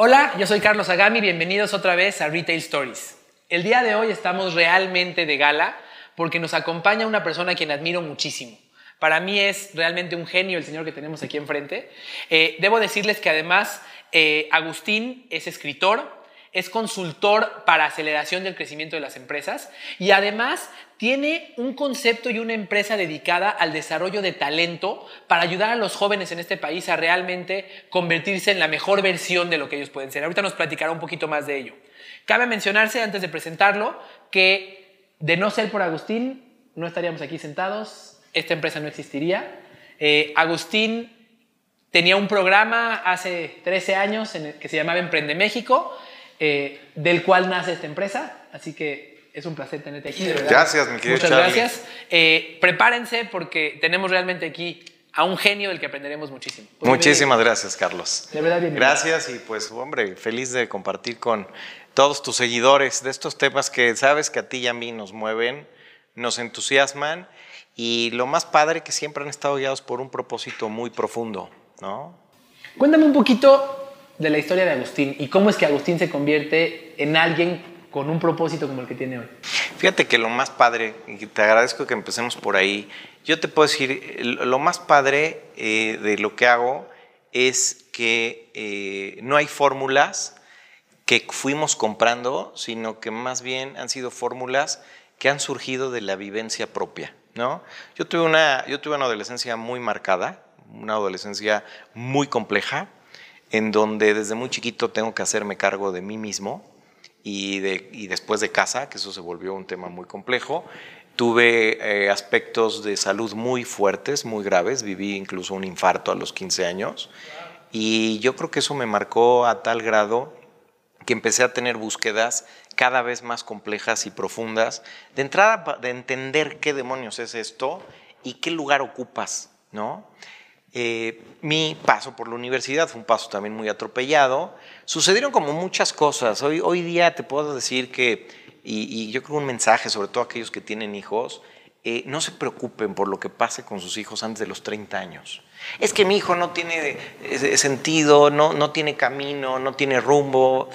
Hola, yo soy Carlos Agami, bienvenidos otra vez a Retail Stories. El día de hoy estamos realmente de gala porque nos acompaña una persona a quien admiro muchísimo. Para mí es realmente un genio el señor que tenemos aquí enfrente. Eh, debo decirles que además eh, Agustín es escritor, es consultor para aceleración del crecimiento de las empresas y además tiene un concepto y una empresa dedicada al desarrollo de talento para ayudar a los jóvenes en este país a realmente convertirse en la mejor versión de lo que ellos pueden ser. Ahorita nos platicará un poquito más de ello. Cabe mencionarse, antes de presentarlo, que de no ser por Agustín, no estaríamos aquí sentados, esta empresa no existiría. Eh, Agustín tenía un programa hace 13 años que se llamaba Emprende México, eh, del cual nace esta empresa, así que es un placer tenerte aquí. Gracias, mi querido Muchas gracias. Eh, prepárense porque tenemos realmente aquí a un genio del que aprenderemos muchísimo. Pues Muchísimas gracias, Carlos. De verdad, bienvenido. Gracias y pues, hombre, feliz de compartir con todos tus seguidores de estos temas que sabes que a ti y a mí nos mueven, nos entusiasman y lo más padre que siempre han estado guiados por un propósito muy profundo, ¿no? Cuéntame un poquito de la historia de Agustín y cómo es que Agustín se convierte en alguien con un propósito como el que tiene hoy? Fíjate que lo más padre, y te agradezco que empecemos por ahí, yo te puedo decir, lo más padre eh, de lo que hago es que eh, no hay fórmulas que fuimos comprando, sino que más bien han sido fórmulas que han surgido de la vivencia propia. ¿no? Yo, tuve una, yo tuve una adolescencia muy marcada, una adolescencia muy compleja, en donde desde muy chiquito tengo que hacerme cargo de mí mismo, y, después de casa, que eso se volvió un tema muy complejo. Tuve eh, aspectos de salud muy fuertes, muy graves, viví incluso un infarto a los 15 años y yo creo que eso me marcó a tal grado que empecé a tener búsquedas cada vez más complejas y profundas, de entrada de entender qué demonios es esto y qué lugar ocupas, ¿no? Eh, mi paso por la universidad fue un paso también muy atropellado. Sucedieron como muchas cosas. Hoy, hoy día te puedo decir que, y, yo creo un mensaje, sobre todo a aquellos que tienen hijos, eh, no se preocupen por lo que pase con sus hijos antes de los 30 años. Es que mi hijo no tiene sentido, no, no tiene camino, no tiene rumbo.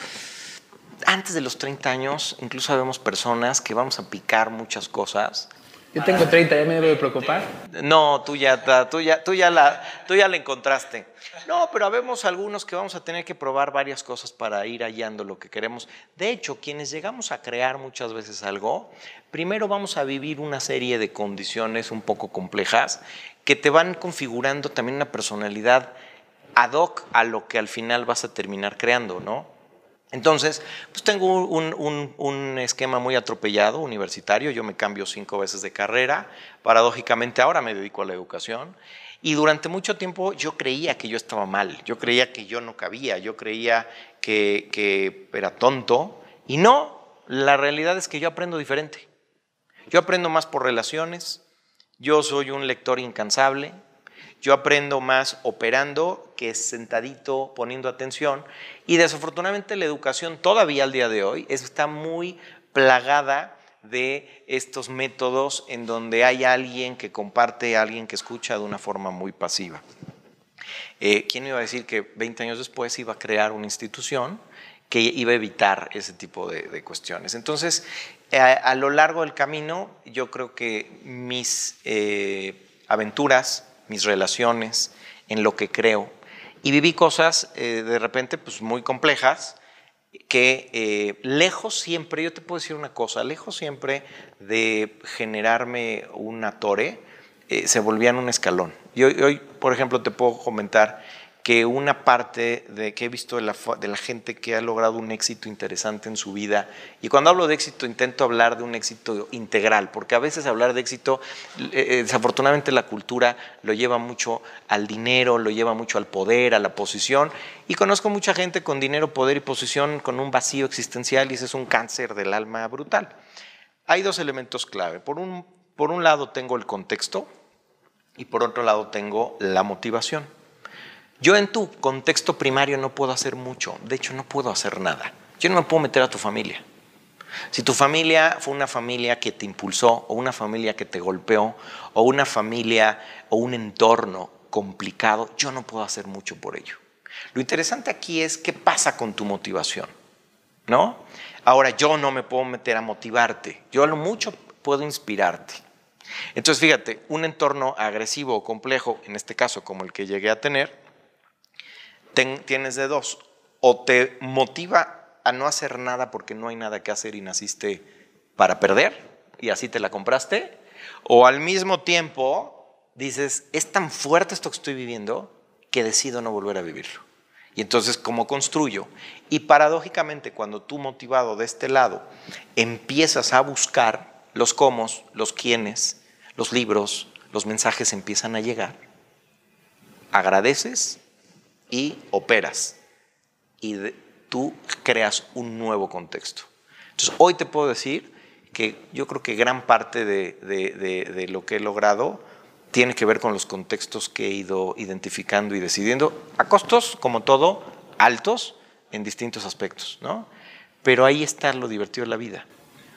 Antes de los 30 años, incluso sabemos personas que vamos a picar muchas cosas yo tengo 30, ¿ya me debo de preocupar? No, tú ya, tú ya, tú ya, la, tú ya la encontraste. No, pero habemos algunos que vamos a tener que probar varias cosas para ir hallando lo que queremos. De hecho, quienes llegamos a crear muchas veces algo, primero vamos a vivir una serie de condiciones un poco complejas que te van configurando también una personalidad ad hoc a lo que al final vas a terminar creando, ¿no? Entonces, pues tengo un, esquema muy atropellado universitario, yo me cambio cinco veces de carrera, paradójicamente ahora me dedico a la educación. Y durante mucho tiempo yo creía que yo estaba mal, yo creía que yo no cabía, yo creía que, que era tonto. Y no, la realidad es que yo aprendo diferente. Yo aprendo más por relaciones, yo soy un lector incansable, yo aprendo más operando que sentadito poniendo atención y desafortunadamente la educación todavía al día de hoy está muy plagada de estos métodos en donde hay alguien que comparte, alguien que escucha de una forma muy pasiva. Eh, ¿Quién iba a decir que 20 años después iba a crear una institución que iba a evitar ese tipo de, cuestiones? Entonces, a, lo largo del camino, yo creo que mis eh, aventuras, mis relaciones, en lo que creo. Y viví cosas eh, de repente pues, muy complejas que eh, lejos siempre, yo te puedo decir una cosa, lejos siempre de generarme una torre, eh, se volvían un escalón. Y hoy, por ejemplo, te puedo comentar que una parte de que he visto de la, gente que ha logrado un éxito interesante en su vida, y cuando hablo de éxito intento hablar de un éxito integral, porque a veces hablar de éxito, eh, eh, desafortunadamente la cultura lo lleva mucho al dinero, lo lleva mucho al poder, a la posición, y conozco mucha gente con dinero, poder y posición con un vacío existencial y ese es un cáncer del alma brutal. Hay dos elementos clave. Por un, por un lado tengo el contexto y por otro lado tengo la motivación. Yo en tu contexto primario no puedo hacer mucho, de hecho no puedo hacer nada. Yo no me puedo meter a tu familia. Si tu familia fue una familia que te impulsó o una familia que te golpeó o una familia o un entorno complicado, yo no puedo hacer mucho por ello. Lo interesante aquí es qué pasa con tu motivación, ¿no? Ahora, yo no me puedo meter a motivarte, yo a lo mucho puedo inspirarte. Entonces, fíjate, un entorno agresivo o complejo, en este caso como el que llegué a tener, tienes de dos. O te motiva a no hacer nada porque no hay nada que hacer y naciste para perder y así te la compraste. O al mismo tiempo dices, es tan fuerte esto que estoy viviendo que decido no volver a vivirlo. Y entonces, ¿cómo construyo? Y paradójicamente, cuando tú motivado de este lado empiezas a buscar los cómo, los quiénes, los libros, los mensajes empiezan a llegar, agradeces y operas. Y tú creas un nuevo contexto. Entonces, hoy te puedo decir que yo creo que gran parte de, de, lo que he logrado tiene que ver con los contextos que he ido identificando y decidiendo, a costos, como todo, altos en distintos aspectos, ¿no? Pero ahí está lo divertido de la vida.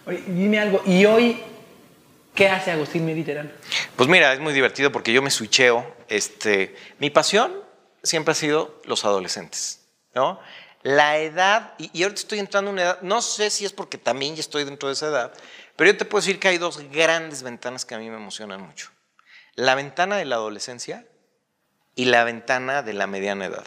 Oye, dime algo, ¿y hoy qué hace Agustín Mediterráneo? Pues mira, es muy divertido porque yo me switcheo. Este, mi pasión siempre ha sido los adolescentes, ¿no? La edad, y, ahorita estoy entrando en una edad, no sé si es porque también ya estoy dentro de esa edad, pero yo te puedo decir que hay dos grandes ventanas que a mí me emocionan mucho. La ventana de la adolescencia y la ventana de la mediana edad.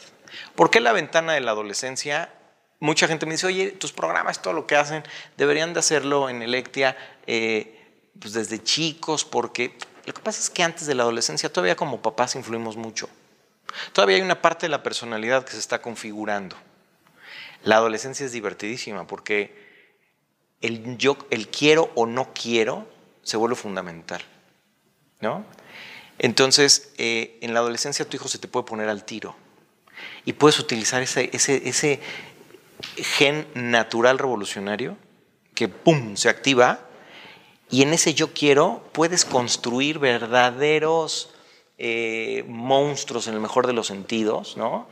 ¿Por qué la ventana de la adolescencia? Mucha gente me dice, oye, tus programas, todo lo que hacen, deberían de hacerlo en Electia eh, pues desde chicos, porque lo que pasa es que antes de la adolescencia todavía como papás influimos mucho. Todavía hay una parte de la personalidad que se está configurando. La adolescencia es divertidísima porque el yo, el quiero o no quiero se vuelve fundamental, ¿no? Entonces, eh, en la adolescencia tu hijo se te puede poner al tiro y puedes utilizar ese, ese, ese gen natural revolucionario que, ¡pum!, se activa y en ese yo quiero puedes construir verdaderos eh, monstruos en el mejor de los sentidos, ¿no?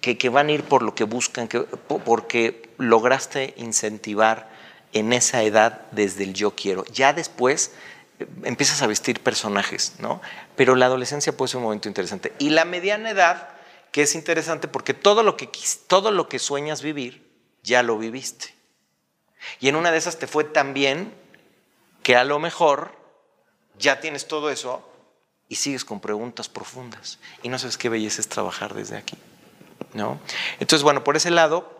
Que, van a ir por lo que buscan, que, porque lograste incentivar en esa edad desde el yo quiero. Ya después eh, empiezas a vestir personajes, ¿no? Pero la adolescencia puede ser un momento interesante. Y la mediana edad, que es interesante porque todo lo que, todo lo que sueñas vivir, ya lo viviste. Y en una de esas te fue tan bien que a lo mejor ya tienes todo eso y sigues con preguntas profundas y no sabes qué belleza es trabajar desde aquí. ¿no? Entonces, bueno, por ese lado,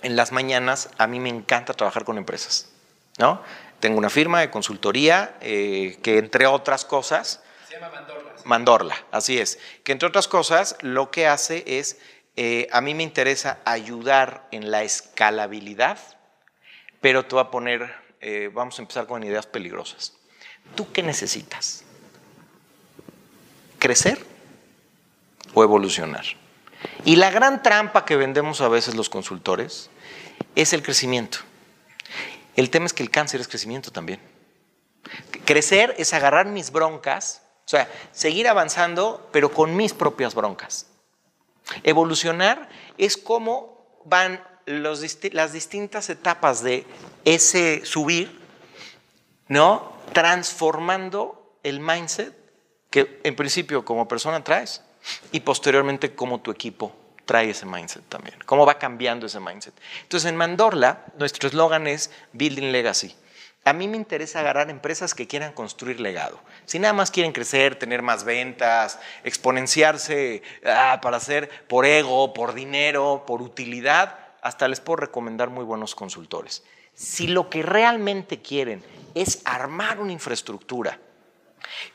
en las mañanas a mí me encanta trabajar con empresas. ¿no? Tengo una firma de consultoría eh, que, entre otras cosas. Se llama Mandorla. Mandorla, así es. Que, entre otras cosas, lo que hace es. Eh, a mí me interesa ayudar en la escalabilidad, pero te voy a poner. Eh, vamos a empezar con ideas peligrosas. ¿Tú qué necesitas? Crecer o evolucionar. Y la gran trampa que vendemos a veces los consultores es el crecimiento. El tema es que el cáncer es crecimiento también. Crecer es agarrar mis broncas, o sea, seguir avanzando, pero con mis propias broncas. Evolucionar es cómo van las distintas etapas de ese subir, ¿no? Transformando el mindset que en principio como persona traes y posteriormente como tu equipo trae ese mindset también, cómo va cambiando ese mindset. Entonces en Mandorla nuestro eslogan es Building Legacy. A mí me interesa agarrar empresas que quieran construir legado. Si nada más quieren crecer, tener más ventas, exponenciarse ah, para hacer por ego, por dinero, por utilidad, hasta les puedo recomendar muy buenos consultores. Si lo que realmente quieren es armar una infraestructura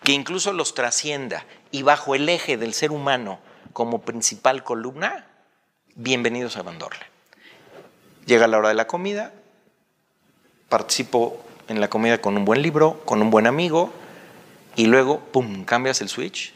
que incluso los trascienda y bajo el eje del ser humano como principal columna, bienvenidos a Bandorle. Llega la hora de la comida, participo en la comida con un buen libro, con un buen amigo, y luego, ¡pum!, cambias el switch.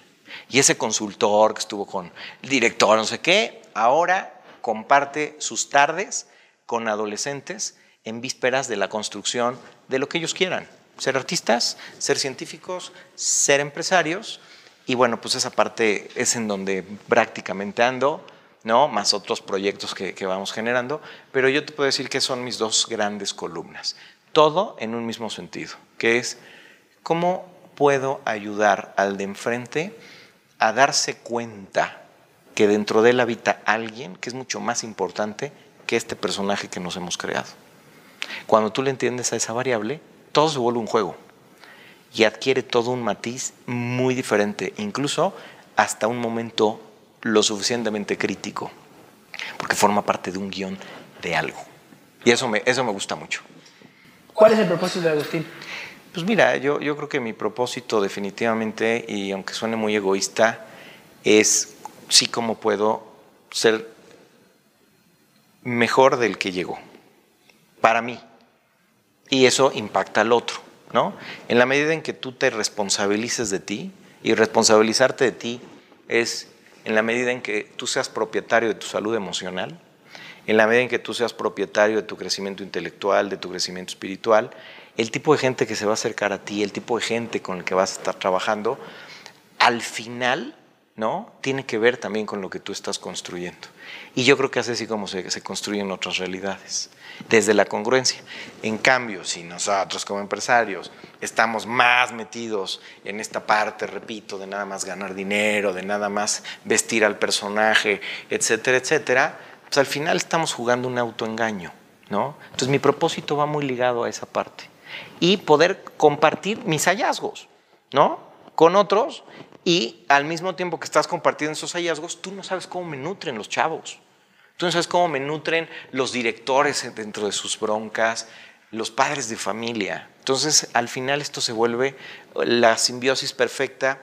Y ese consultor que estuvo con el director, no sé qué, ahora comparte sus tardes con adolescentes en vísperas de la construcción de lo que ellos quieran ser artistas, ser científicos, ser empresarios. Y bueno, pues esa parte es en donde prácticamente ando, ¿no? Más otros proyectos que, vamos generando. Pero yo te puedo decir que son mis dos grandes columnas. Todo en un mismo sentido, que es cómo puedo ayudar al de enfrente a darse cuenta que dentro de él habita alguien que es mucho más importante que este personaje que nos hemos creado. Cuando tú le entiendes a esa variable, todo se vuelve un juego y adquiere todo un matiz muy diferente, incluso hasta un momento lo suficientemente crítico, porque forma parte de un guion de algo. Y eso me, eso me gusta mucho. ¿Cuál es el propósito de Agustín? Pues mira, yo, yo creo que mi propósito definitivamente, y aunque suene muy egoísta, es sí cómo puedo ser mejor del que llegó, para mí. Y eso impacta al otro, ¿no? En la medida en que tú te responsabilices de ti, y responsabilizarte de ti es en la medida en que tú seas propietario de tu salud emocional, en la medida en que tú seas propietario de tu crecimiento intelectual, de tu crecimiento espiritual, el tipo de gente que se va a acercar a ti, el tipo de gente con el que vas a estar trabajando, al final, ¿no? Tiene que ver también con lo que tú estás construyendo. Y yo creo que así como se, se construyen otras realidades, desde la congruencia. En cambio, si nosotros como empresarios estamos más metidos en esta parte, repito, de nada más ganar dinero, de nada más vestir al personaje, etcétera, etcétera, pues al final estamos jugando un autoengaño, ¿no? Entonces mi propósito va muy ligado a esa parte. Y poder compartir mis hallazgos, ¿no? Con otros y al mismo tiempo que estás compartiendo esos hallazgos, tú no sabes cómo me nutren los chavos. Tú no sabes cómo me nutren los directores dentro de sus broncas, los padres de familia. Entonces, al final esto se vuelve la simbiosis perfecta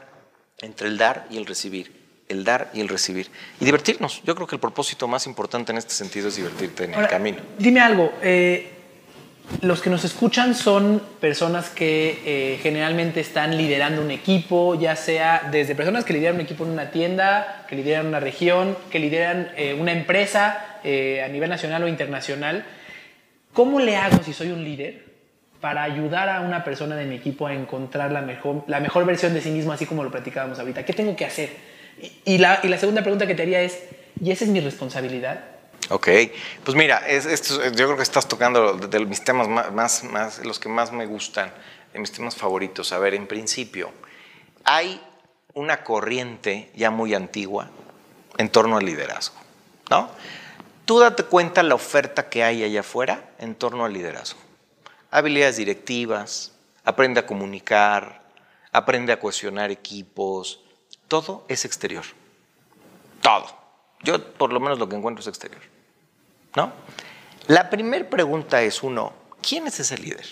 entre el dar y el recibir el dar y el recibir. Y divertirnos. Yo creo que el propósito más importante en este sentido es divertirte en el camino. Dime algo. Eh, los que nos escuchan son personas que eh, generalmente están liderando un equipo, ya sea desde personas que lideran un equipo en una tienda, que lideran una región, que lideran eh, una empresa a nivel nacional o internacional. ¿Cómo le hago si soy un líder para ayudar a una persona de mi equipo a encontrar la mejor, la mejor versión de sí mismo, así como lo platicábamos ahorita? ¿Qué tengo que hacer? Y la, y la segunda pregunta que te haría es, ¿y esa es mi responsabilidad? Ok, pues mira, yo creo que estás tocando de mis temas más, más, los que más me gustan, de mis temas favoritos. A ver, en principio, hay una corriente ya muy antigua en torno al liderazgo, ¿no? Tú date cuenta la oferta que hay allá afuera en torno al liderazgo. Habilidades directivas, aprende a comunicar, aprende a cohesionar equipos, todo es exterior. Todo. Yo por lo menos lo que encuentro es exterior. ¿No? La primera pregunta es uno, ¿quién es ese líder?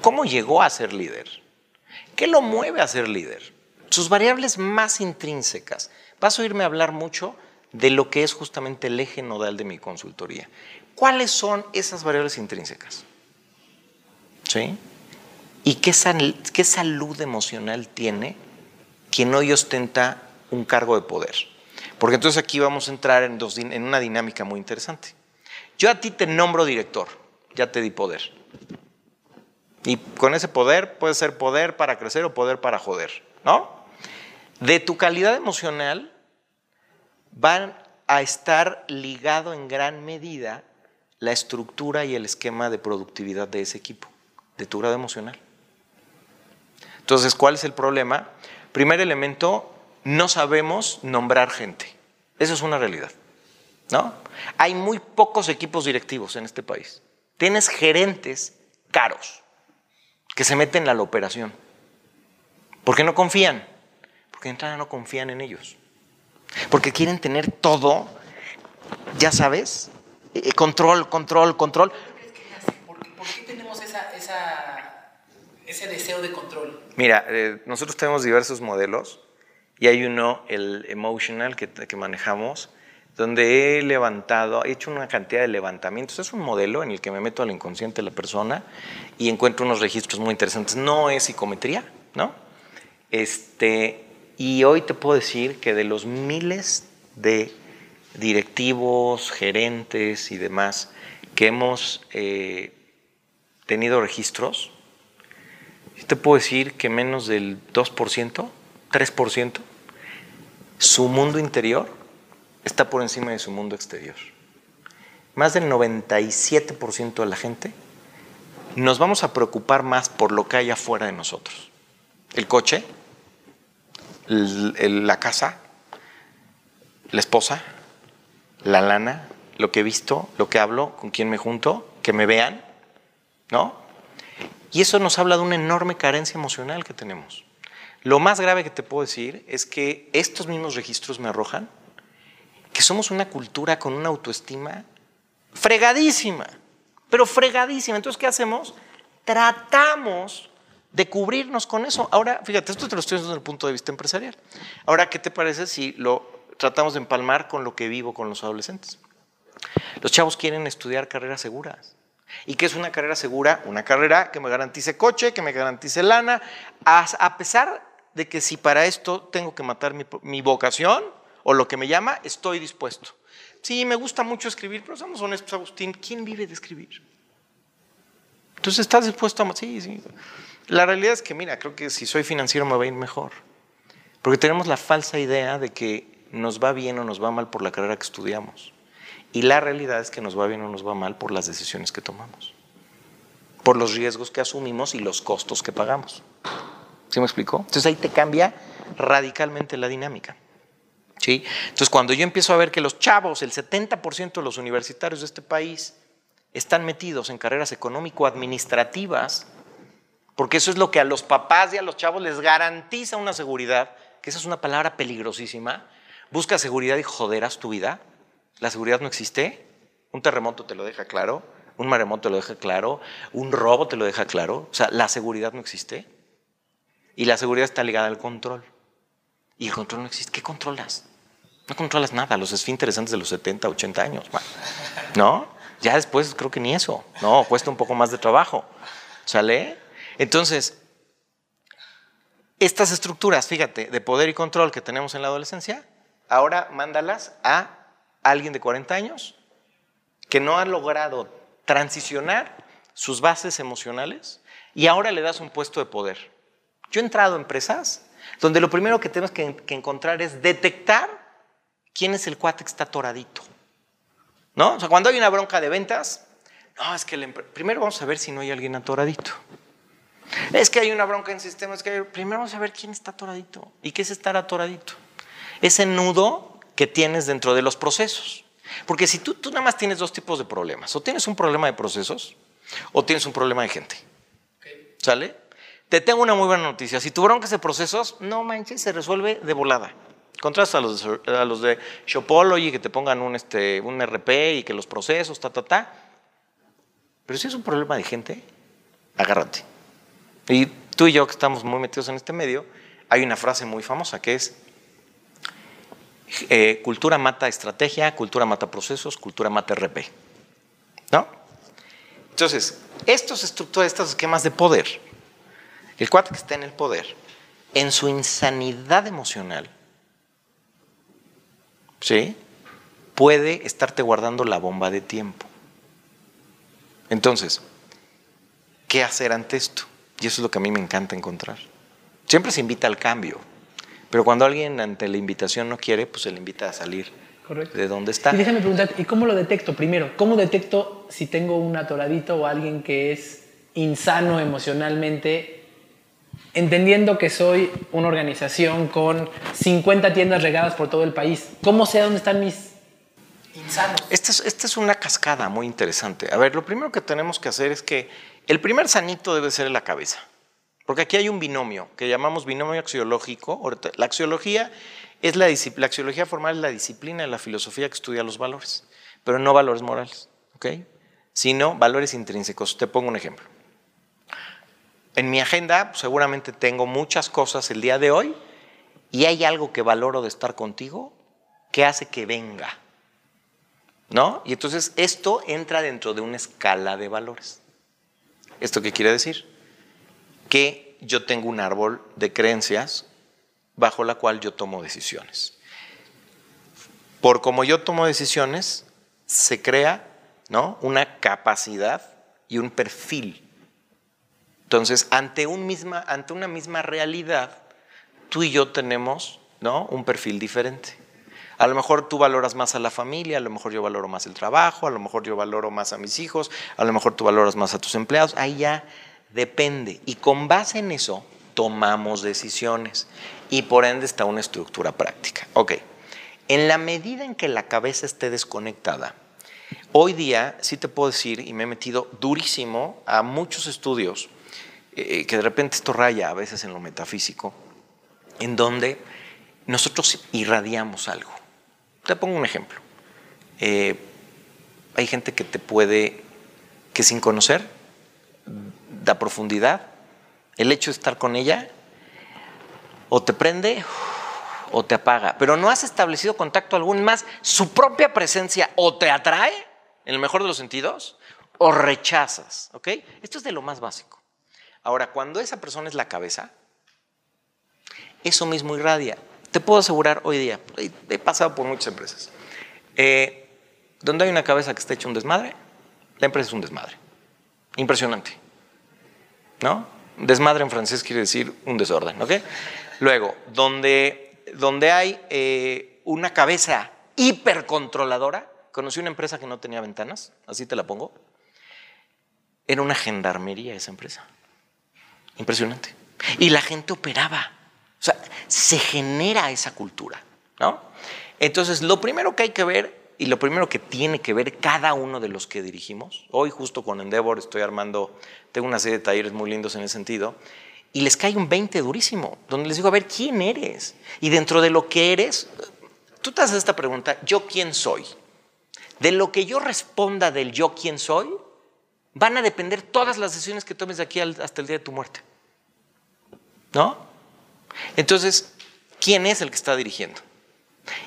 ¿Cómo llegó a ser líder? ¿Qué lo mueve a ser líder? Sus variables más intrínsecas. Vas a oírme hablar mucho de lo que es justamente el eje nodal de mi consultoría. ¿Cuáles son esas variables intrínsecas? ¿Sí? ¿Y qué, qué salud emocional tiene quien hoy ostenta un cargo de poder. Porque entonces aquí vamos a entrar en, una dinámica muy interesante. Yo a ti te nombro director, ya te di poder. Y con ese poder puede ser poder para crecer o poder para joder, ¿no? De tu calidad emocional van a estar ligado en gran medida la estructura y el esquema de productividad de ese equipo, de tu grado emocional. Entonces, ¿cuál es el problema? Primer elemento, no sabemos nombrar gente. Eso es una realidad. ¿no? Hay muy pocos equipos directivos en este país. Tienes gerentes caros que se meten a la operación. ¿Por qué no confían? Porque de entrada no confían en ellos. Porque quieren tener todo, ya sabes, eh, control, control, control. ¿Por qué tenemos esa ese deseo de control? Mira, eh, nosotros tenemos diversos modelos y hay uno, el emotional, que, manejamos, donde he levantado, he hecho una cantidad de levantamientos. Es un modelo en el que me meto al inconsciente de la persona y encuentro unos registros muy interesantes. No es psicometría, ¿no? Este, y hoy te puedo decir que de los miles de directivos, gerentes y demás que hemos eh, tenido registros, te puedo decir que menos del 2%, 3%, su mundo interior está por encima de su mundo exterior. Más del 97% de la gente nos vamos a preocupar más por lo que hay afuera de nosotros. El coche, la casa, la esposa, la lana, lo que he visto, lo que hablo, con quién me junto, que me vean, ¿no? Y eso nos habla de una enorme carencia emocional que tenemos. Lo más grave que te puedo decir es que estos mismos registros me arrojan que somos una cultura con una autoestima fregadísima, pero fregadísima. Entonces, ¿qué hacemos? Tratamos de cubrirnos con eso. Ahora, fíjate, esto te lo estoy diciendo desde el punto de vista empresarial. Ahora, ¿qué te parece si lo tratamos de empalmar con lo que vivo con los adolescentes? Los chavos quieren estudiar carreras seguras. ¿Y qué es una carrera segura? Una carrera que me garantice coche, que me garantice lana, a pesar de que si para esto tengo que matar mi, vocación o lo que me llama, estoy dispuesto. Sí, me gusta mucho escribir, pero somos honestos, Agustín, ¿quién vive de escribir? Entonces, ¿estás dispuesto a... Sí, sí. La realidad es que, mira, creo que si soy financiero me va a ir mejor. Porque tenemos la falsa idea de que nos va bien o nos va mal por la carrera que estudiamos. Y la realidad es que nos va bien o nos va mal por las decisiones que tomamos, por los riesgos que asumimos y los costos que pagamos. ¿Sí me explicó? Entonces ahí te cambia radicalmente la dinámica. ¿Sí? Entonces cuando yo empiezo a ver que los chavos, el 70% de los universitarios de este país, están metidos en carreras económico-administrativas, porque eso es lo que a los papás y a los chavos les garantiza una seguridad, que esa es una palabra peligrosísima. Busca seguridad y joderás tu vida. La seguridad no existe. Un terremoto te lo deja claro, un maremoto te lo deja claro, un robo te lo deja claro. O sea, la seguridad no existe. Y la seguridad está ligada al control. Y el control no existe. ¿Qué controlas? No controlas nada, los esfínteres antes de los 70, 80 años. ¿No? Ya después creo que ni eso. No, cuesta un poco más de trabajo. ¿Sale? Entonces, estas estructuras, fíjate, de poder y control que tenemos en la adolescencia, ahora mándalas a alguien de 40 años que no ha logrado transicionar sus bases emocionales y ahora le das un puesto de poder. Yo he entrado a empresas donde lo primero que tenemos que, encontrar es detectar quién es el cuate que está atoradito. ¿No? O sea, cuando hay una bronca de ventas, no, es que primero vamos a ver si no hay alguien atoradito. Es que hay una bronca en sistemas, que primero vamos a ver quién está atoradito. ¿Y qué es estar atoradito? Ese nudo que tienes dentro de los procesos. Porque si tú, tú nada más tienes dos tipos de problemas, o tienes un problema de procesos, o tienes un problema de gente. ¿Sale? Te tengo una muy buena noticia. Si tu bronca es de procesos, no manches, se resuelve de volada. Contrasta a los, a los de Shopology que te pongan un, este, un RP y que los procesos, ta, ta, ta. Pero si es un problema de gente, agárrate. Y tú y yo que estamos muy metidos en este medio, hay una frase muy famosa que es, eh, cultura mata estrategia, cultura mata procesos, cultura mata RP. ¿No? Entonces, estos estructuras, estos esquemas de poder, el cuate que está en el poder, en su insanidad emocional, ¿sí? Puede estarte guardando la bomba de tiempo. Entonces, ¿qué hacer ante esto? Y eso es lo que a mí me encanta encontrar. Siempre se invita al cambio. Pero cuando alguien ante la invitación no quiere, pues se le invita a salir de donde está. Y déjame preguntar, ¿y cómo lo detecto primero? ¿Cómo detecto si tengo un atoradito o alguien que es insano emocionalmente, entendiendo que soy una organización con 50 tiendas regadas por todo el país? ¿Cómo sé dónde están mis insanos? Esta es, esta es una cascada muy interesante. A ver, lo primero que tenemos que hacer es que el primer sanito debe ser en la cabeza. Porque aquí hay un binomio que llamamos binomio axiológico. La axiología es la, la axiología formal es la disciplina de la filosofía que estudia los valores, pero no valores morales, ¿ok? Sino valores intrínsecos. Te pongo un ejemplo. En mi agenda seguramente tengo muchas cosas el día de hoy y hay algo que valoro de estar contigo que hace que venga. ¿No? Y entonces esto entra dentro de una escala de valores. ¿Esto qué quiere decir? que yo tengo un árbol de creencias bajo la cual yo tomo decisiones. Por como yo tomo decisiones, se crea ¿no? una capacidad y un perfil. Entonces, ante, una misma realidad, tú y yo tenemos ¿no? un perfil diferente. A lo mejor tú valoras más a la familia, a lo mejor yo valoro más el trabajo, a lo mejor yo valoro más a mis hijos, a lo mejor tú valoras más a tus empleados. Ahí ya Depende. Y con base en eso tomamos decisiones. Y por ende está una estructura práctica. Ok. En la medida en que la cabeza esté desconectada, hoy día sí te puedo decir, y me he metido durísimo a muchos estudios, eh, que de repente esto raya a veces en lo metafísico, en donde nosotros irradiamos algo. Te pongo un ejemplo. Eh, hay gente que te puede, que sin conocer, da profundidad, el hecho de estar con ella, o te prende o te apaga, pero no has establecido contacto algún más, su propia presencia o te atrae, en el mejor de los sentidos, o rechazas, ¿ok? Esto es de lo más básico. Ahora, cuando esa persona es la cabeza, eso mismo irradia. Te puedo asegurar hoy día, he pasado por muchas empresas, eh, donde hay una cabeza que está hecha un desmadre, la empresa es un desmadre. Impresionante. ¿No? Desmadre en francés quiere decir un desorden, ¿ok? Luego, donde, donde hay eh, una cabeza hipercontroladora, conocí una empresa que no tenía ventanas, así te la pongo, era una gendarmería esa empresa. Impresionante. Y la gente operaba. O sea, se genera esa cultura, ¿no? Entonces, lo primero que hay que ver y lo primero que tiene que ver cada uno de los que dirigimos, hoy justo con Endeavor estoy armando, tengo una serie de talleres muy lindos en ese sentido, y les cae un 20 durísimo, donde les digo, a ver, ¿quién eres? Y dentro de lo que eres, tú te haces esta pregunta, ¿yo quién soy? De lo que yo responda del yo quién soy, van a depender todas las decisiones que tomes de aquí hasta el día de tu muerte. ¿No? Entonces, ¿quién es el que está dirigiendo?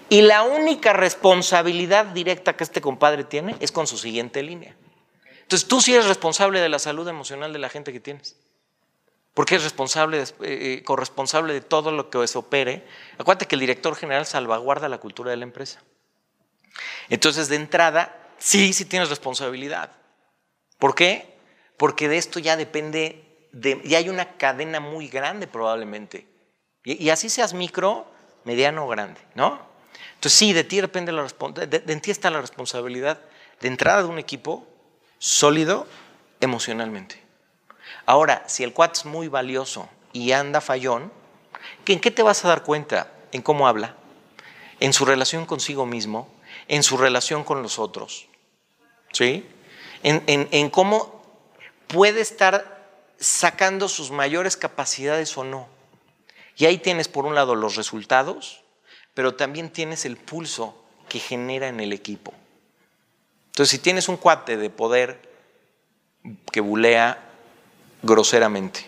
Y la única responsabilidad directa que este compadre tiene es con su siguiente línea. Entonces, tú sí eres responsable de la salud emocional de la gente que tienes. Porque es responsable, eh, corresponsable de todo lo que se opere. Acuérdate que el director general salvaguarda la cultura de la empresa. Entonces, de entrada, sí, sí tienes responsabilidad. ¿Por qué? Porque de esto ya depende, de, ya hay una cadena muy grande probablemente y, así seas micro, mediano o grande, ¿no? Entonces sí, de ti depende la de, de, ti está la responsabilidad de entrada de un equipo sólido emocionalmente. Ahora, si el cuate es muy valioso y anda fallón, ¿en qué te vas a dar cuenta? En cómo habla, en su relación consigo mismo, en su relación con los otros, ¿sí? En, cómo puede estar sacando sus mayores capacidades o no. Y ahí tienes por un lado los resultados, pero también tienes el pulso que genera en el equipo. Entonces, si tienes un cuate de poder que bulea groseramente,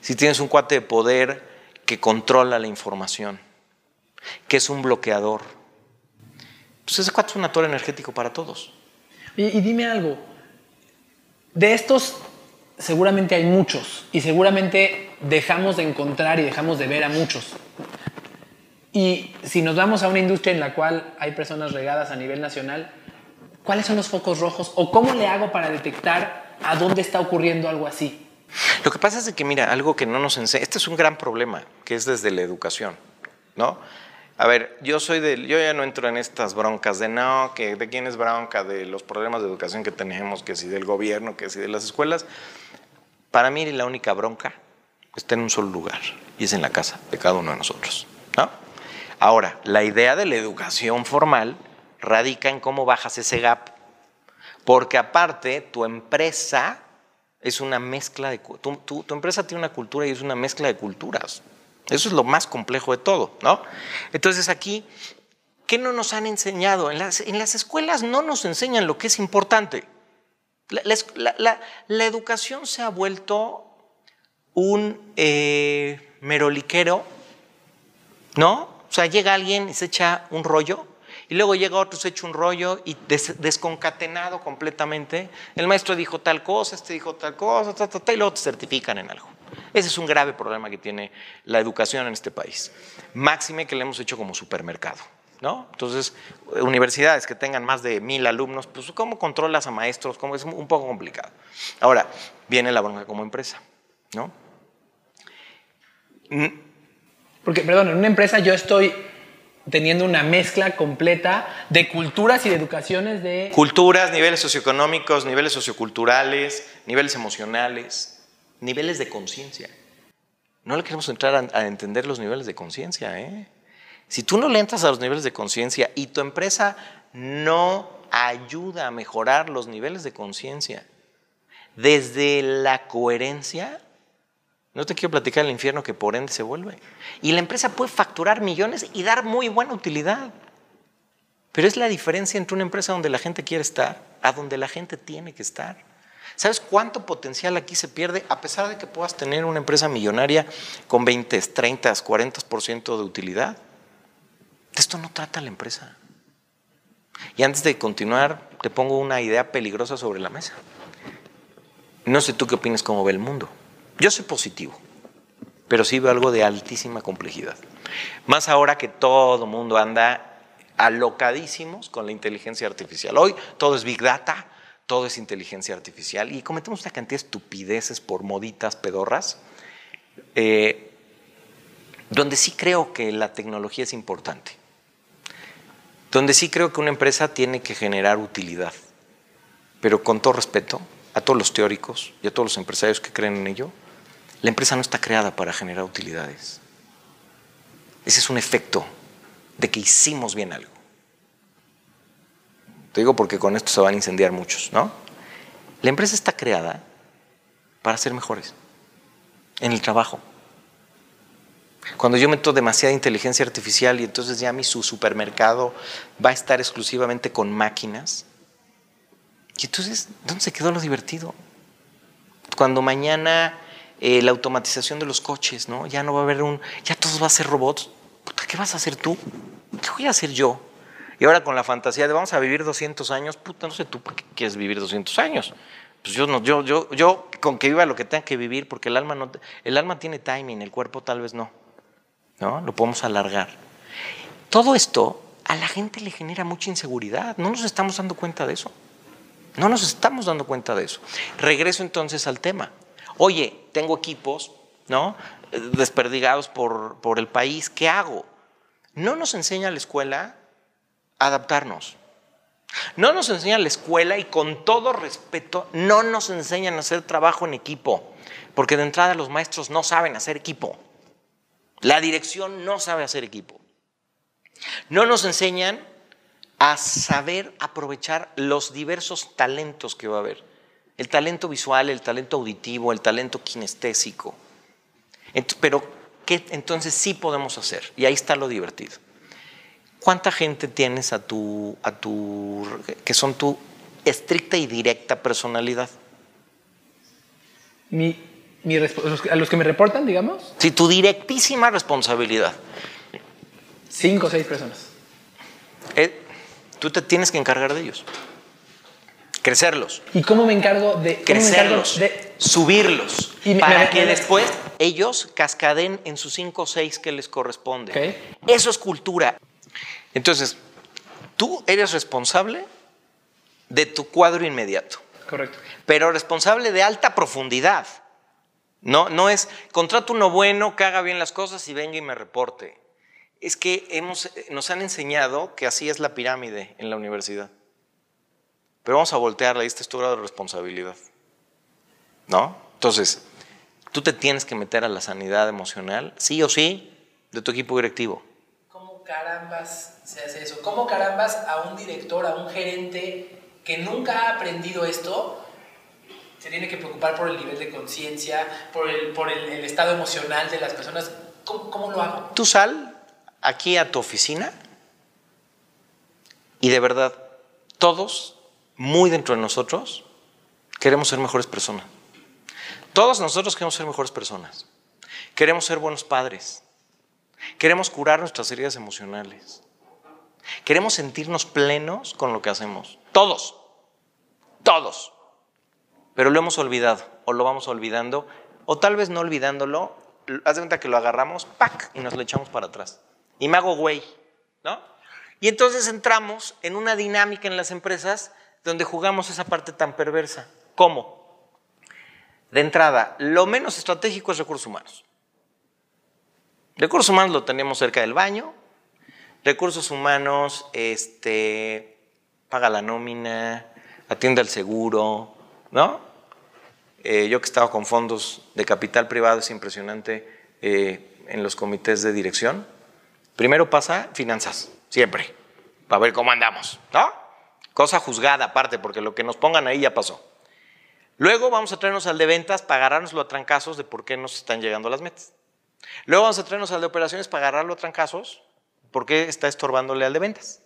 si tienes un cuate de poder que controla la información, que es un bloqueador, pues ese cuate es un actor energético para todos. Y, dime algo, de estos seguramente hay muchos y seguramente dejamos de encontrar y dejamos de ver a muchos. Y si nos vamos a una industria en la cual hay personas regadas a nivel nacional, ¿cuáles son los focos rojos o cómo le hago para detectar a dónde está ocurriendo algo así? Lo que pasa es que, mira, algo que no nos enseña, este es un gran problema, que es desde la educación, ¿no? A ver, yo soy de, yo ya no entro en estas broncas de no, que de quién es bronca, de los problemas de educación que tenemos, que si del gobierno, que si de las escuelas. Para mí la única bronca está en un solo lugar y es en la casa de cada uno de nosotros. ¿no? Ahora, la idea de la educación formal radica en cómo bajas ese gap, porque aparte tu empresa es una mezcla de... Tu, tu, empresa tiene una cultura y es una mezcla de culturas. Eso es lo más complejo de todo, ¿no? Entonces aquí, ¿qué no nos han enseñado? En las, en las escuelas no nos enseñan lo que es importante. La, educación se ha vuelto un eh, meroliquero, ¿no? O sea, llega alguien y se echa un rollo, y luego llega otro, se echa un rollo y desconcatenado completamente. El maestro dijo tal cosa, este dijo tal cosa, y luego te certifican en algo. Ese es un grave problema que tiene la educación en este país. Máxime que le hemos hecho como supermercado. ¿no? Entonces, universidades que tengan más de mil alumnos, pues ¿cómo controlas a maestros? ¿Cómo? Es un poco complicado. Ahora, viene la bronca como empresa, ¿no? Mm. Porque, perdón, en una empresa yo estoy teniendo una mezcla completa de culturas y de educaciones de... Culturas, niveles socioeconómicos, niveles socioculturales, niveles emocionales, niveles de conciencia. No le queremos entrar a, a entender los niveles de conciencia, ¿eh? Si tú no le entras a los niveles de conciencia y tu empresa no ayuda a mejorar los niveles de conciencia desde la coherencia, no te quiero platicar el infierno que por ende se vuelve. Y la empresa puede facturar millones y dar muy buena utilidad. Pero es la diferencia entre una empresa donde la gente quiere estar a donde la gente tiene que estar. ¿Sabes cuánto potencial aquí se pierde a pesar de que puedas tener una empresa millonaria con 20, 30, 40% de utilidad? Esto no trata la empresa. Y antes de continuar, te pongo una idea peligrosa sobre la mesa. No sé tú qué opinas cómo ve el mundo. Yo soy positivo, pero sí veo algo de altísima complejidad. Más ahora que todo mundo anda alocadísimos con la inteligencia artificial. Hoy todo es Big Data, todo es inteligencia artificial y cometemos una cantidad de estupideces por moditas pedorras, eh, donde sí creo que la tecnología es importante, donde sí creo que una empresa tiene que generar utilidad, pero con todo respeto a todos los teóricos y a todos los empresarios que creen en ello, la empresa no está creada para generar utilidades. Ese es un efecto de que hicimos bien algo. Te digo porque con esto se van a incendiar muchos, ¿no? La empresa está creada para ser mejores en el trabajo. Cuando yo meto demasiada inteligencia artificial y entonces ya mi su supermercado va a estar exclusivamente con máquinas, y entonces, ¿dónde se quedó lo divertido? Cuando mañana eh, la automatización de los coches, ¿no? Ya no va a haber un, ya todos va a ser robots. ¿qué vas a hacer tú? ¿Qué voy a hacer yo? Y ahora con la fantasía de vamos a vivir 200 años, puta, no sé tú por qué quieres vivir 200 años. Pues yo, no, yo, yo, yo con que viva lo que tenga que vivir, porque el alma, no, el alma tiene timing, el cuerpo tal vez no. ¿no? Lo podemos alargar. Todo esto a la gente le genera mucha inseguridad. No nos estamos dando cuenta de eso. No nos estamos dando cuenta de eso. Regreso entonces al tema. Oye, tengo equipos, ¿no? Desperdigados por, por el país. ¿Qué hago? No nos enseña la escuela adaptarnos. No nos enseña la escuela y con todo respeto, no nos enseñan a hacer trabajo en equipo, porque de entrada los maestros no saben hacer equipo. La dirección no sabe hacer equipo. No nos enseñan a saber aprovechar los diversos talentos que va a haber. El talento visual, el talento auditivo, el talento kinestésico. Pero, ¿qué entonces sí podemos hacer? Y ahí está lo divertido. ¿Cuánta gente tienes a tu, a tu, que son tu estricta y directa personalidad? Mi, a los que me reportan, digamos. Sí, tu directísima responsabilidad. Cinco o seis personas. Eh, Tú te tienes que encargar de ellos. Crecerlos. ¿Y cómo me encargo de crecerlos? De... Subirlos. para que después ellos cascaden en sus cinco o seis que les corresponde. Eso es cultura. Entonces, tú eres responsable de tu cuadro inmediato. Correcto. Pero responsable de alta profundidad. No, no es contrato uno bueno, que haga bien las cosas y venga y me reporte es que hemos, nos han enseñado que así es la pirámide en la universidad. Pero vamos a voltearla, esta es tu grado de responsabilidad. ¿No? Entonces, tú te tienes que meter a la sanidad emocional, sí o sí, de tu equipo directivo. ¿Cómo carambas se hace eso? ¿Cómo carambas a un director, a un gerente que nunca ha aprendido esto, se tiene que preocupar por el nivel de conciencia, por, el, por el, estado emocional de las personas? ¿Cómo, ¿Cómo lo hago? Tú sal aquí a tu oficina y de verdad, todos, muy dentro de nosotros, queremos ser mejores personas. Todos nosotros queremos ser mejores personas. Queremos ser buenos padres. Queremos curar nuestras heridas emocionales. Queremos sentirnos plenos con lo que hacemos. Todos. Todos. Pero lo hemos olvidado o lo vamos olvidando o tal vez no olvidándolo, haz de cuenta que lo agarramos, ¡pac! y nos lo echamos para atrás y me hago güey, ¿no? Y entonces entramos en una dinámica en las empresas donde jugamos esa parte tan perversa. ¿Cómo? De entrada, lo menos estratégico es recursos humanos. Recursos humanos lo tenemos cerca del baño. Recursos humanos, este, paga la nómina, atiende al seguro, ¿no? Eh, yo que estaba con fondos de capital privado es impresionante eh, en los comités de dirección Primero pasa finanzas, siempre, para ver cómo andamos, ¿no? Cosa juzgada aparte, porque lo que nos pongan ahí ya pasó. Luego vamos a traernos al de ventas para agarrarnos a trancazos de por qué nos están llegando las metas. Luego vamos a traernos al de operaciones para agarrarlo a trancazos por qué está estorbándole al de ventas.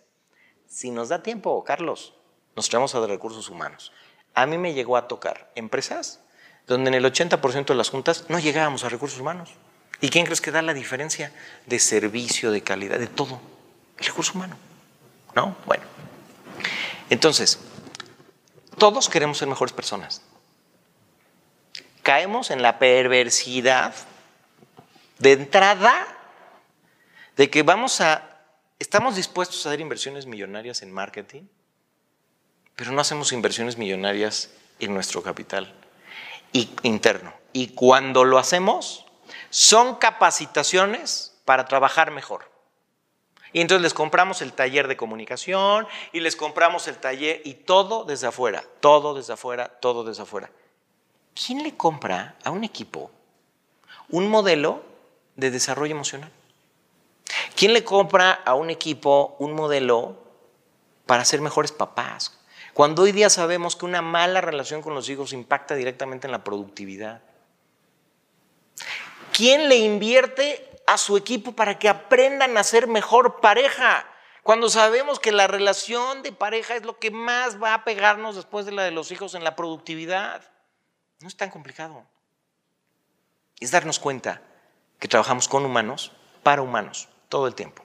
Si nos da tiempo, Carlos, nos traemos a de recursos humanos. A mí me llegó a tocar empresas donde en el 80% de las juntas no llegábamos a recursos humanos. ¿Y quién crees que da la diferencia de servicio, de calidad, de todo? El recurso humano. ¿No? Bueno. Entonces, todos queremos ser mejores personas caemos en la perversidad de entrada de que vamos a, estamos dispuestos a hacer inversiones millonarias en marketing, pero no hacemos inversiones millonarias en nuestro capital interno. Y cuando lo hacemos, son capacitaciones para trabajar mejor. Y entonces les compramos el taller de comunicación y les compramos el taller y todo desde afuera, todo desde afuera, todo desde afuera. ¿quién le compra a un equipo un modelo de desarrollo emocional? ¿Quién le compra a un equipo un modelo para ser mejores papás? Cuando hoy día sabemos que una mala relación con los hijos impacta directamente en la productividad. ¿Quién le invierte a su equipo para que aprendan a ser mejor pareja? Cuando sabemos que la relación de pareja es lo que más va a pegarnos después de la de los hijos en la productividad. No es tan complicado. Es darnos cuenta que trabajamos con humanos para humanos todo el tiempo.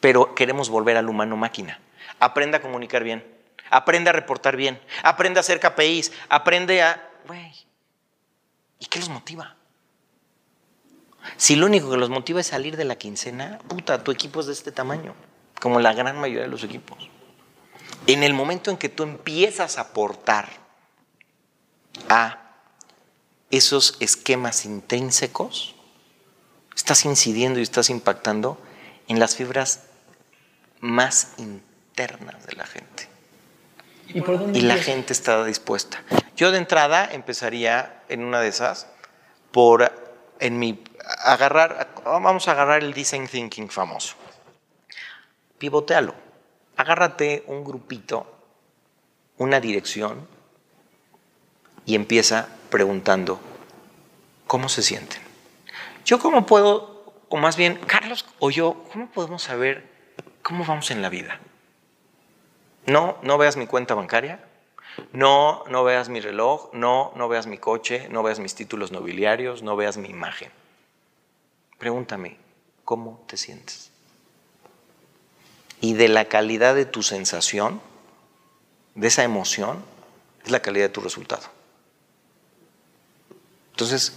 Pero queremos volver al humano máquina. Aprende a comunicar bien, aprende a reportar bien, aprende a hacer KPIs, aprende a... ¿y qué los motiva? Si lo único que los motiva es salir de la quincena, puta, tu equipo es de este tamaño, como la gran mayoría de los equipos. En el momento en que tú empiezas a aportar a esos esquemas intrínsecos, estás incidiendo y estás impactando en las fibras más internas de la gente. ¿Y, la gente está dispuesta. Yo de entrada empezaría en una de esas por en mi agarrar vamos a agarrar el design thinking famoso. Pivotealo. Agárrate un grupito, una dirección y empieza preguntando, ¿cómo se sienten? Yo cómo puedo, o más bien, Carlos o yo, ¿cómo podemos saber cómo vamos en la vida? No, no veas mi cuenta bancaria, no, no veas mi reloj, no, no veas mi coche, no veas mis títulos nobiliarios, no veas mi imagen. Pregúntame, ¿cómo te sientes? Y de la calidad de tu sensación, de esa emoción, es la calidad de tu resultado. Entonces,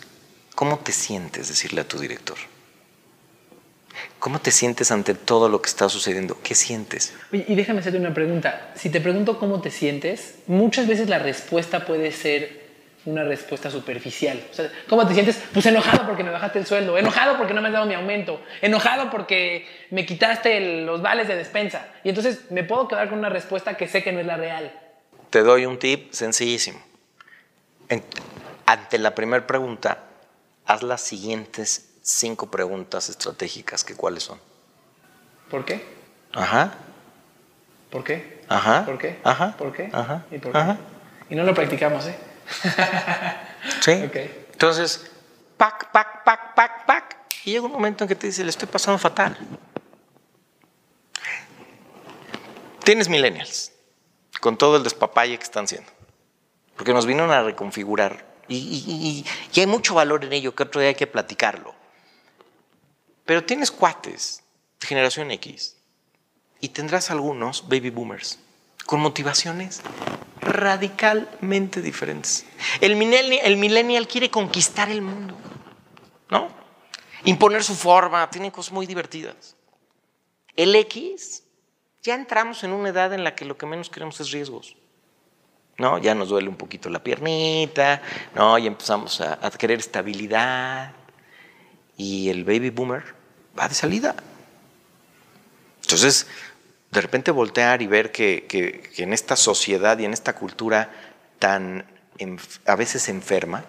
¿cómo te sientes decirle a tu director? ¿Cómo te sientes ante todo lo que está sucediendo? ¿Qué sientes? Y déjame hacerte una pregunta. Si te pregunto cómo te sientes, muchas veces la respuesta puede ser una respuesta superficial. O sea, ¿Cómo te sientes? Pues enojado porque me bajaste el sueldo, enojado porque no me has dado mi aumento, enojado porque me quitaste los vales de despensa. Y entonces me puedo quedar con una respuesta que sé que no es la real. Te doy un tip sencillísimo ante la primera pregunta, haz las siguientes cinco preguntas estratégicas, que cuáles son. ¿Por qué? Ajá. ¿Por qué? Ajá. ¿Por qué? Ajá. ¿Por qué? Ajá. ¿Y por qué? Y no lo practicamos, ¿eh? sí. Entonces, pac, pac, pac, pac, pac. Y llega un momento en que te dice, le estoy pasando fatal. Tienes millennials, con todo el despapalle que están haciendo. Porque nos vinieron a reconfigurar y, hay mucho valor en ello, que otro día hay que platicarlo. Pero tienes cuates de generación X y tendrás algunos baby boomers con motivaciones radicalmente diferentes. El millennial, quiere conquistar el mundo, ¿no? Imponer su forma, tiene cosas muy divertidas. El X, ya entramos en una edad en la que lo que menos queremos es riesgos. ¿No? Ya nos duele un poquito la piernita, ¿no? Y empezamos a, querer estabilidad. Y el baby boomer va de salida. Entonces, de repente voltear y ver que, en esta sociedad y en esta cultura tan a veces enferma,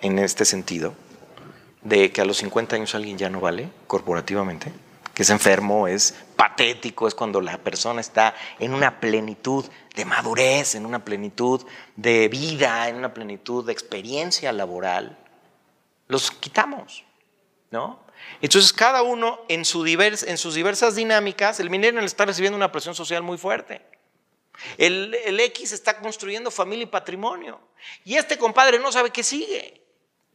en este sentido, de que a los 50 años alguien ya no vale corporativamente, es enfermo, es patético, es cuando la persona está en una plenitud de madurez, en una plenitud de vida, en una plenitud de experiencia laboral. Los quitamos, ¿no? Entonces, cada uno en, su en sus diversas dinámicas, el minero está recibiendo una presión social muy fuerte. El, el, X está construyendo familia y patrimonio. Y este compadre no sabe qué sigue.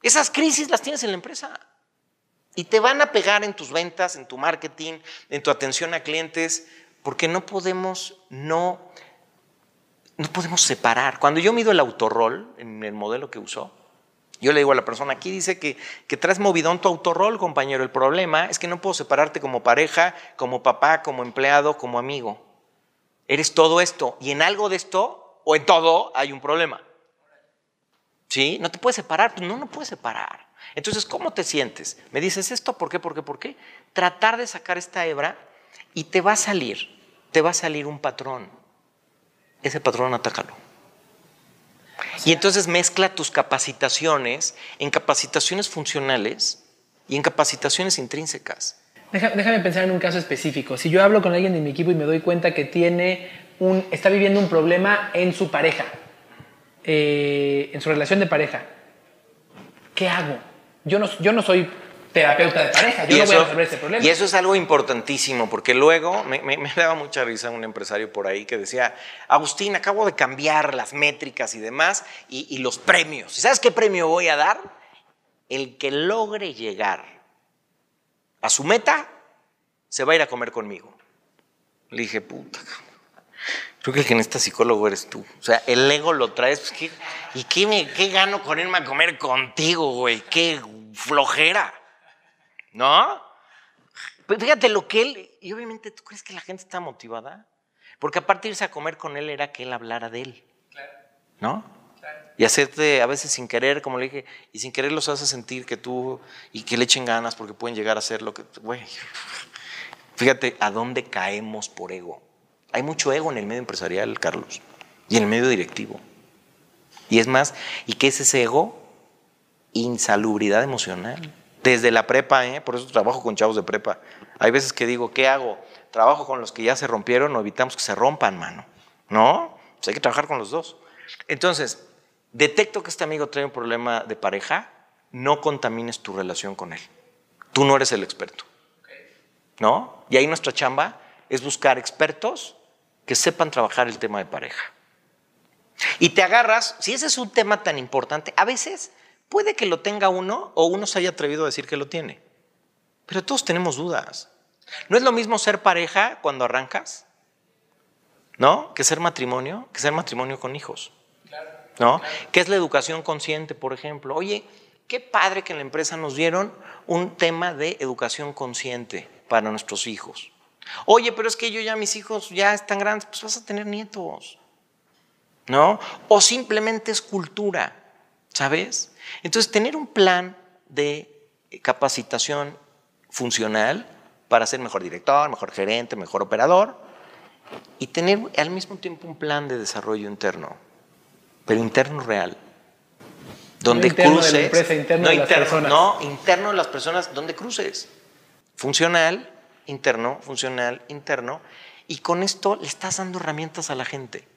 Esas crisis las tienes en la empresa. Y te van a pegar en tus ventas, en tu marketing, en tu atención a clientes, porque no podemos no, no podemos separar. Cuando yo mido el autorrol en el modelo que usó, yo le digo a la persona, aquí dice que, que traes movidón tu autorrol, compañero. El problema es que no puedo separarte como pareja, como papá, como empleado, como amigo. Eres todo esto. Y en algo de esto, o en todo, hay un problema. ¿Sí? No te puedes separar. Pues no, no puedes separar. Entonces, ¿cómo te sientes? Me dices esto, ¿por qué? ¿Por qué? ¿Por qué? Tratar de sacar esta hebra y te va a salir, te va a salir un patrón. Ese patrón atácalo. Y entonces mezcla tus capacitaciones en capacitaciones funcionales y en capacitaciones intrínsecas. déjame pensar en un caso específico. Si yo hablo con alguien de mi equipo y me doy cuenta que tiene un, está viviendo un problema en su pareja, eh, en su relación de pareja, ¿qué hago? Yo no, yo no soy terapeuta de pareja, yo no voy a resolver ese problema. Y eso es algo importantísimo, porque luego me, daba mucha risa un empresario por ahí que decía, Agustín, acabo de cambiar las métricas y demás, y, los premios. ¿Sabes qué premio voy a dar? El que logre llegar a su meta, se va a ir a comer conmigo. Le dije, puta, creo que el que necesita psicólogo eres tú. O sea, el ego lo traes, pues, ¿y qué, me, qué gano con irme a comer contigo, güey? ¿Qué flojera? ¿No? Fíjate lo que él, y obviamente tú crees que la gente está motivada, porque aparte de irse a comer con él era que él hablara de él. ¿No? Y hacerte a veces sin querer, como le dije, y sin querer los hace sentir que tú, y que le echen ganas porque pueden llegar a ser lo que, güey. Fíjate a dónde caemos por ego. Hay mucho ego en el medio empresarial, Carlos, y en el medio directivo. Y es más, ¿y qué es ese ego? Insalubridad emocional. Desde la prepa, ¿eh? por eso trabajo con chavos de prepa. Hay veces que digo, ¿qué hago? ¿Trabajo con los que ya se rompieron o evitamos que se rompan, mano? ¿No? Pues hay que trabajar con los dos. Entonces, detecto que este amigo trae un problema de pareja, no contamines tu relación con él. Tú no eres el experto. ¿No? Y ahí nuestra chamba es buscar expertos que sepan trabajar el tema de pareja. Y te agarras, si ese es un tema tan importante, a veces Puede que lo tenga uno o uno se haya atrevido a decir que lo tiene. Pero todos tenemos dudas. ¿No es lo mismo ser pareja cuando arrancas? ¿No? Que ser matrimonio, que ser matrimonio con hijos. ¿No? ¿Qué es la educación consciente, por ejemplo? Oye, qué padre que en la empresa nos dieron un tema de educación consciente para nuestros hijos. Oye, pero es que yo ya mis hijos ya están grandes, pues vas a tener nietos. ¿No? O simplemente es cultura, ¿sabes? Entonces, tener un plan de capacitación funcional para ser mejor director, mejor gerente, mejor operador, y tener al mismo tiempo un plan de desarrollo interno, pero interno real, donde cruces, de la empresa, interno de las personas. no interno de las personas, donde cruces, funcional, interno, funcional, interno, y con esto le estás dando herramientas a la gente.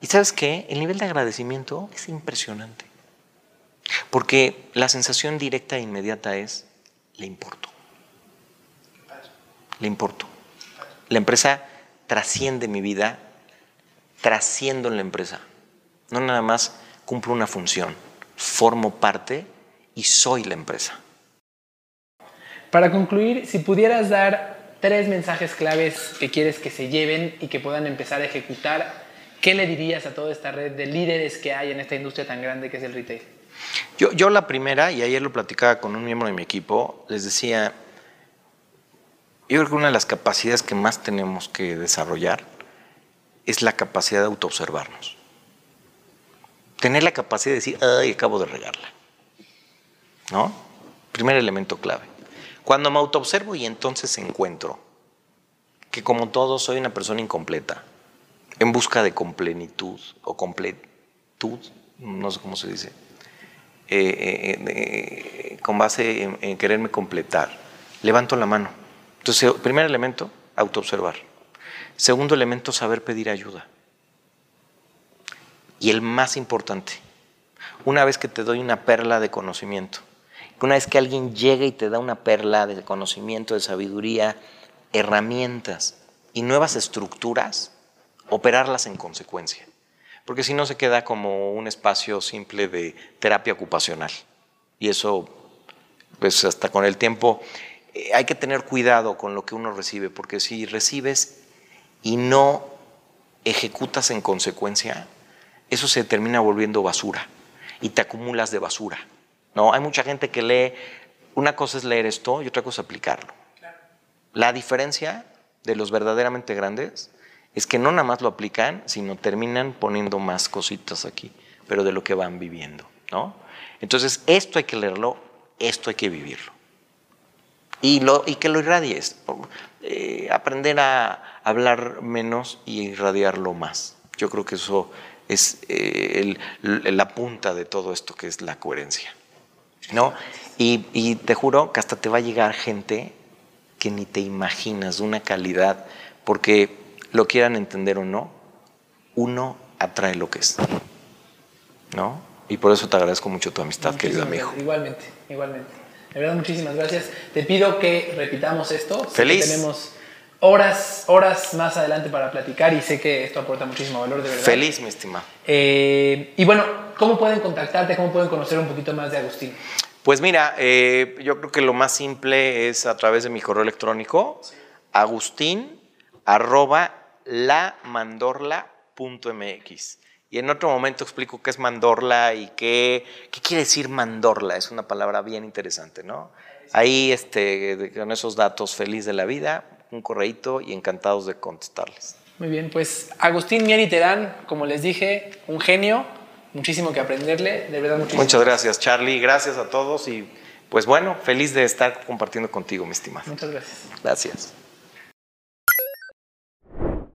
Y sabes qué, el nivel de agradecimiento es impresionante. Porque la sensación directa e inmediata es, le importo. Le importo. La empresa trasciende mi vida, trasciendo en la empresa. No nada más cumplo una función, formo parte y soy la empresa. Para concluir, si pudieras dar tres mensajes claves que quieres que se lleven y que puedan empezar a ejecutar, ¿qué le dirías a toda esta red de líderes que hay en esta industria tan grande que es el retail? Yo, yo la primera, y ayer lo platicaba con un miembro de mi equipo, les decía, yo creo que una de las capacidades que más tenemos que desarrollar es la capacidad de autoobservarnos. Tener la capacidad de decir, ay, acabo de regarla. ¿No? Primer elemento clave. Cuando me autoobservo y entonces encuentro que como todo soy una persona incompleta, en busca de complenitud o completud, no sé cómo se dice, eh, eh, con base en, quererme completar, levanto la mano. Entonces, primer elemento, autoobservar. Segundo elemento, saber pedir ayuda. Y el más importante, una vez que te doy una perla de conocimiento, una vez que alguien llega y te da una perla de conocimiento, de sabiduría, herramientas y nuevas estructuras, operarlas en consecuencia. Porque si no se queda como un espacio simple de terapia ocupacional. Y eso, pues hasta con el tiempo, eh, hay que tener cuidado con lo que uno recibe, porque si recibes y no ejecutas en consecuencia, eso se termina volviendo basura y te acumulas de basura. ¿No? Hay mucha gente que lee, una cosa es leer esto y otra cosa es aplicarlo. La diferencia de los verdaderamente grandes es que no nada más lo aplican, sino terminan poniendo más cositas aquí, pero de lo que van viviendo. ¿no? Entonces, esto hay que leerlo, esto hay que vivirlo. Y, lo, y que lo irradies. Eh, aprender a hablar menos y irradiarlo más. Yo creo que eso es eh, la punta de todo esto que es la coherencia. ¿No? Y, y, te juro que hasta te va a llegar gente que ni te imaginas, de una calidad, porque lo quieran entender o no, uno atrae lo que es. ¿No? Y por eso te agradezco mucho tu amistad, querido amigo. Igualmente, igualmente. De verdad, muchísimas gracias. Te pido que repitamos esto. Feliz. tenemos horas, horas más adelante para platicar y sé que esto aporta muchísimo valor, de verdad. Feliz, mi estimado. Eh, y bueno, ¿cómo pueden contactarte? ¿Cómo pueden conocer un poquito más de Agustín? Pues mira, eh, yo creo que lo más simple es a través de mi correo electrónico, agustín arroba lamandorla.mx. Y en otro momento explico qué es mandorla y qué, qué quiere decir mandorla. Es una palabra bien interesante, ¿no? Ahí, este, con esos datos, feliz de la vida, un correíto y encantados de contestarles. Muy bien, pues Agustín Mieri Terán, como les dije, un genio, muchísimo que aprenderle, de verdad muchísimo. Muchas gracias, Charlie, gracias a todos y pues bueno, feliz de estar compartiendo contigo, mi estimado. Muchas gracias. Gracias.